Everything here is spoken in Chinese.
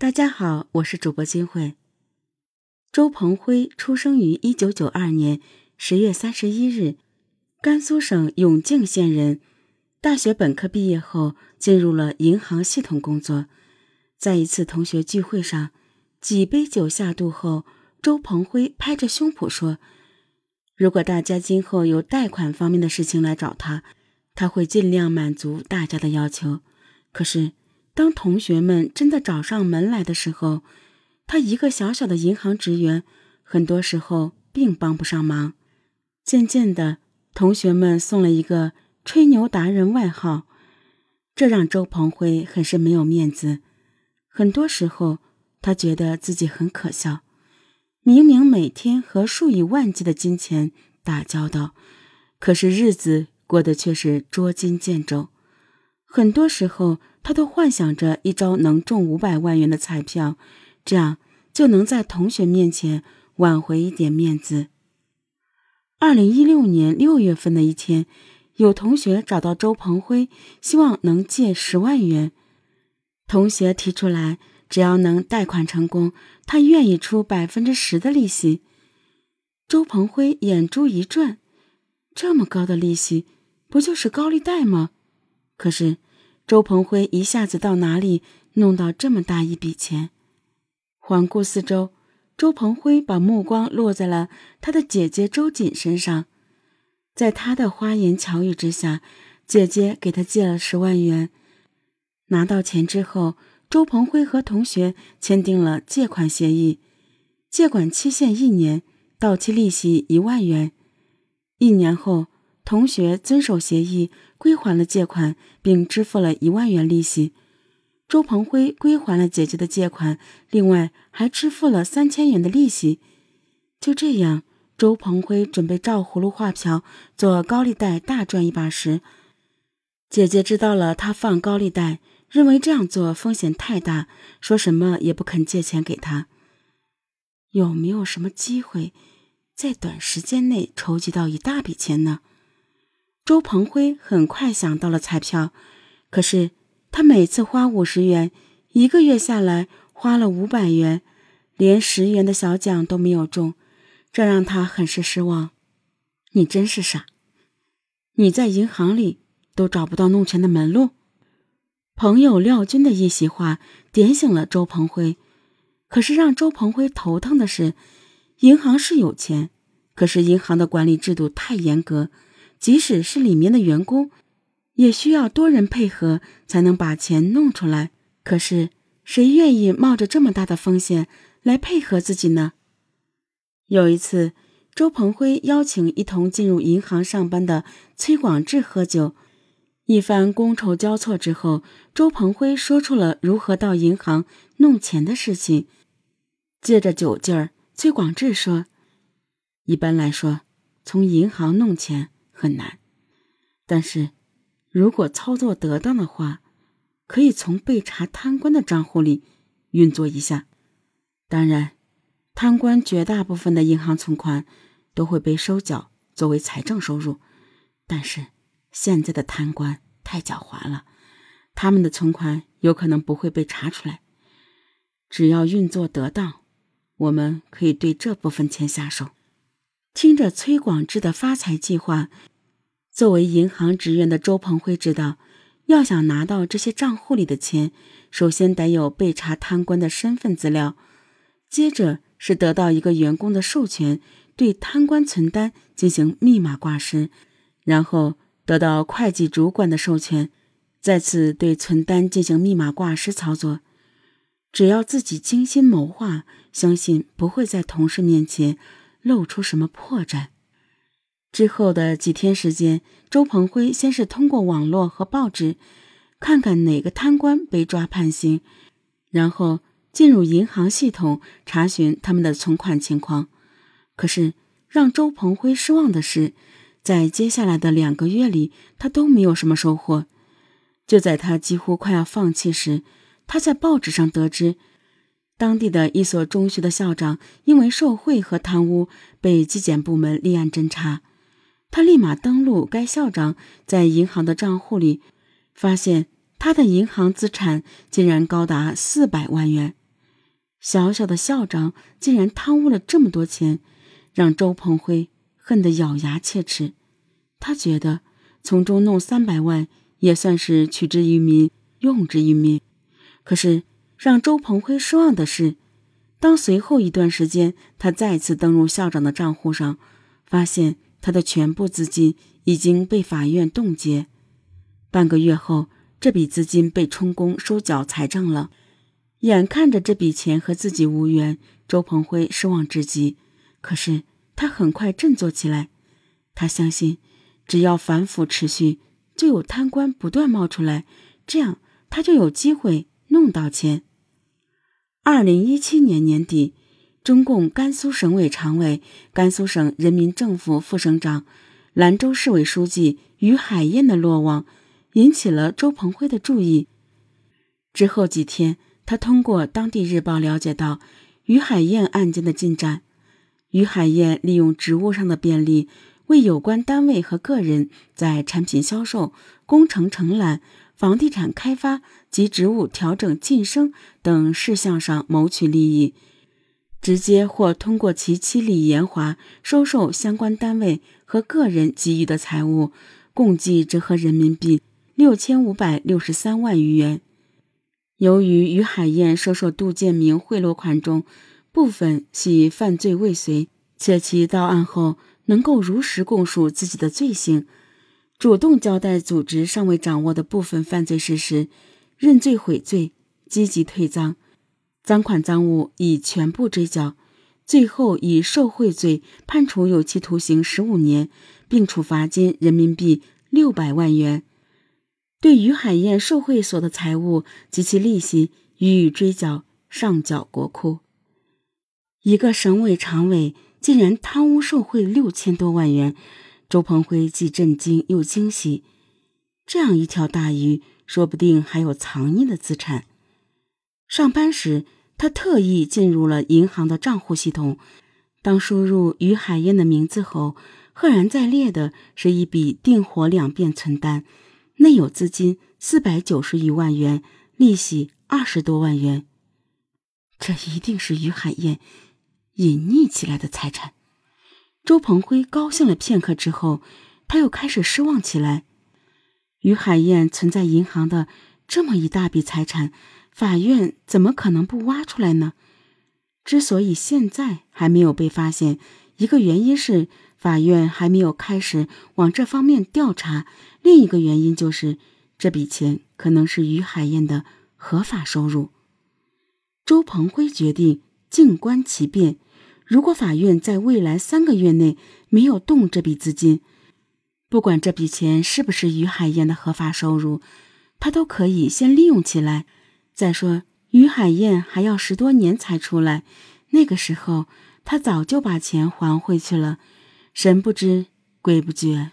大家好，我是主播金慧。周鹏辉出生于一九九二年十月三十一日，甘肃省永靖县人。大学本科毕业后，进入了银行系统工作。在一次同学聚会上，几杯酒下肚后，周鹏辉拍着胸脯说：“如果大家今后有贷款方面的事情来找他，他会尽量满足大家的要求。”可是。当同学们真的找上门来的时候，他一个小小的银行职员，很多时候并帮不上忙。渐渐的，同学们送了一个“吹牛达人”外号，这让周鹏辉很是没有面子。很多时候，他觉得自己很可笑，明明每天和数以万计的金钱打交道，可是日子过得却是捉襟见肘。很多时候，他都幻想着一招能中五百万元的彩票，这样就能在同学面前挽回一点面子。二零一六年六月份的一天，有同学找到周鹏辉，希望能借十万元。同学提出来，只要能贷款成功，他愿意出百分之十的利息。周鹏辉眼珠一转，这么高的利息，不就是高利贷吗？可是，周鹏辉一下子到哪里弄到这么大一笔钱？环顾四周，周鹏辉把目光落在了他的姐姐周瑾身上。在他的花言巧语之下，姐姐给他借了十万元。拿到钱之后，周鹏辉和同学签订了借款协议，借款期限一年，到期利息一万元。一年后。同学遵守协议，归还了借款，并支付了一万元利息。周鹏辉归还了姐姐的借款，另外还支付了三千元的利息。就这样，周鹏辉准备照葫芦画瓢，做高利贷大赚一把时，姐姐知道了他放高利贷，认为这样做风险太大，说什么也不肯借钱给他。有没有什么机会，在短时间内筹集到一大笔钱呢？周鹏辉很快想到了彩票，可是他每次花五十元，一个月下来花了五百元，连十元的小奖都没有中，这让他很是失望。你真是傻！你在银行里都找不到弄钱的门路。朋友廖军的一席话点醒了周鹏辉，可是让周鹏辉头疼的是，银行是有钱，可是银行的管理制度太严格。即使是里面的员工，也需要多人配合才能把钱弄出来。可是谁愿意冒着这么大的风险来配合自己呢？有一次，周鹏辉邀请一同进入银行上班的崔广志喝酒，一番觥筹交错之后，周鹏辉说出了如何到银行弄钱的事情。借着酒劲儿，崔广志说：“一般来说，从银行弄钱。”很难，但是，如果操作得当的话，可以从被查贪官的账户里运作一下。当然，贪官绝大部分的银行存款都会被收缴作为财政收入。但是，现在的贪官太狡猾了，他们的存款有可能不会被查出来。只要运作得当，我们可以对这部分钱下手。听着崔广志的发财计划，作为银行职员的周鹏辉知道，要想拿到这些账户里的钱，首先得有被查贪官的身份资料，接着是得到一个员工的授权，对贪官存单进行密码挂失，然后得到会计主管的授权，再次对存单进行密码挂失操作。只要自己精心谋划，相信不会在同事面前。露出什么破绽？之后的几天时间，周鹏辉先是通过网络和报纸，看看哪个贪官被抓判刑，然后进入银行系统查询他们的存款情况。可是让周鹏辉失望的是，在接下来的两个月里，他都没有什么收获。就在他几乎快要放弃时，他在报纸上得知。当地的一所中学的校长因为受贿和贪污被纪检部门立案侦查，他立马登录该校长在银行的账户里，发现他的银行资产竟然高达四百万元。小小的校长竟然贪污了这么多钱，让周鹏辉恨得咬牙切齿。他觉得从中弄三百万也算是取之于民，用之于民。可是让周鹏辉失望的是，当随后一段时间他再次登入校长的账户上，发现他的全部资金已经被法院冻结。半个月后，这笔资金被充公收缴财政了。眼看着这笔钱和自己无缘，周鹏辉失望至极。可是他很快振作起来，他相信，只要反腐持续，就有贪官不断冒出来，这样他就有机会弄到钱。二零一七年年底，中共甘肃省委常委、甘肃省人民政府副省长、兰州市委书记于海燕的落网，引起了周鹏辉的注意。之后几天。他通过当地日报了解到于海燕案件的进展。于海燕利用职务上的便利，为有关单位和个人在产品销售、工程承揽、房地产开发及职务调整晋升等事项上谋取利益，直接或通过其妻李延华收受相关单位和个人给予的财物，共计折合人民币六千五百六十三万余元。由于于海燕收受杜建明贿赂款中，部分系犯罪未遂，且其到案后能够如实供述自己的罪行，主动交代组织尚未掌握的部分犯罪事实，认罪悔罪，积极退赃，赃款赃物已全部追缴，最后以受贿罪判处有期徒刑十五年，并处罚金人民币六百万元。对于海燕受贿所的财物及其利息予以追缴，上缴国库。一个省委常委竟然贪污受贿六千多万元，周鹏辉既震惊又惊喜。这样一条大鱼，说不定还有藏匿的资产。上班时，他特意进入了银行的账户系统。当输入于海燕的名字后，赫然在列的是一笔定活两变存单。内有资金四百九十余万元，利息二十多万元。这一定是于海燕隐匿起来的财产。周鹏辉高兴了片刻之后，他又开始失望起来。于海燕存在银行的这么一大笔财产，法院怎么可能不挖出来呢？之所以现在还没有被发现，一个原因是。法院还没有开始往这方面调查，另一个原因就是这笔钱可能是于海燕的合法收入。周鹏辉决定静观其变。如果法院在未来三个月内没有动这笔资金，不管这笔钱是不是于海燕的合法收入，他都可以先利用起来。再说，于海燕还要十多年才出来，那个时候他早就把钱还回去了。神不知鬼不觉。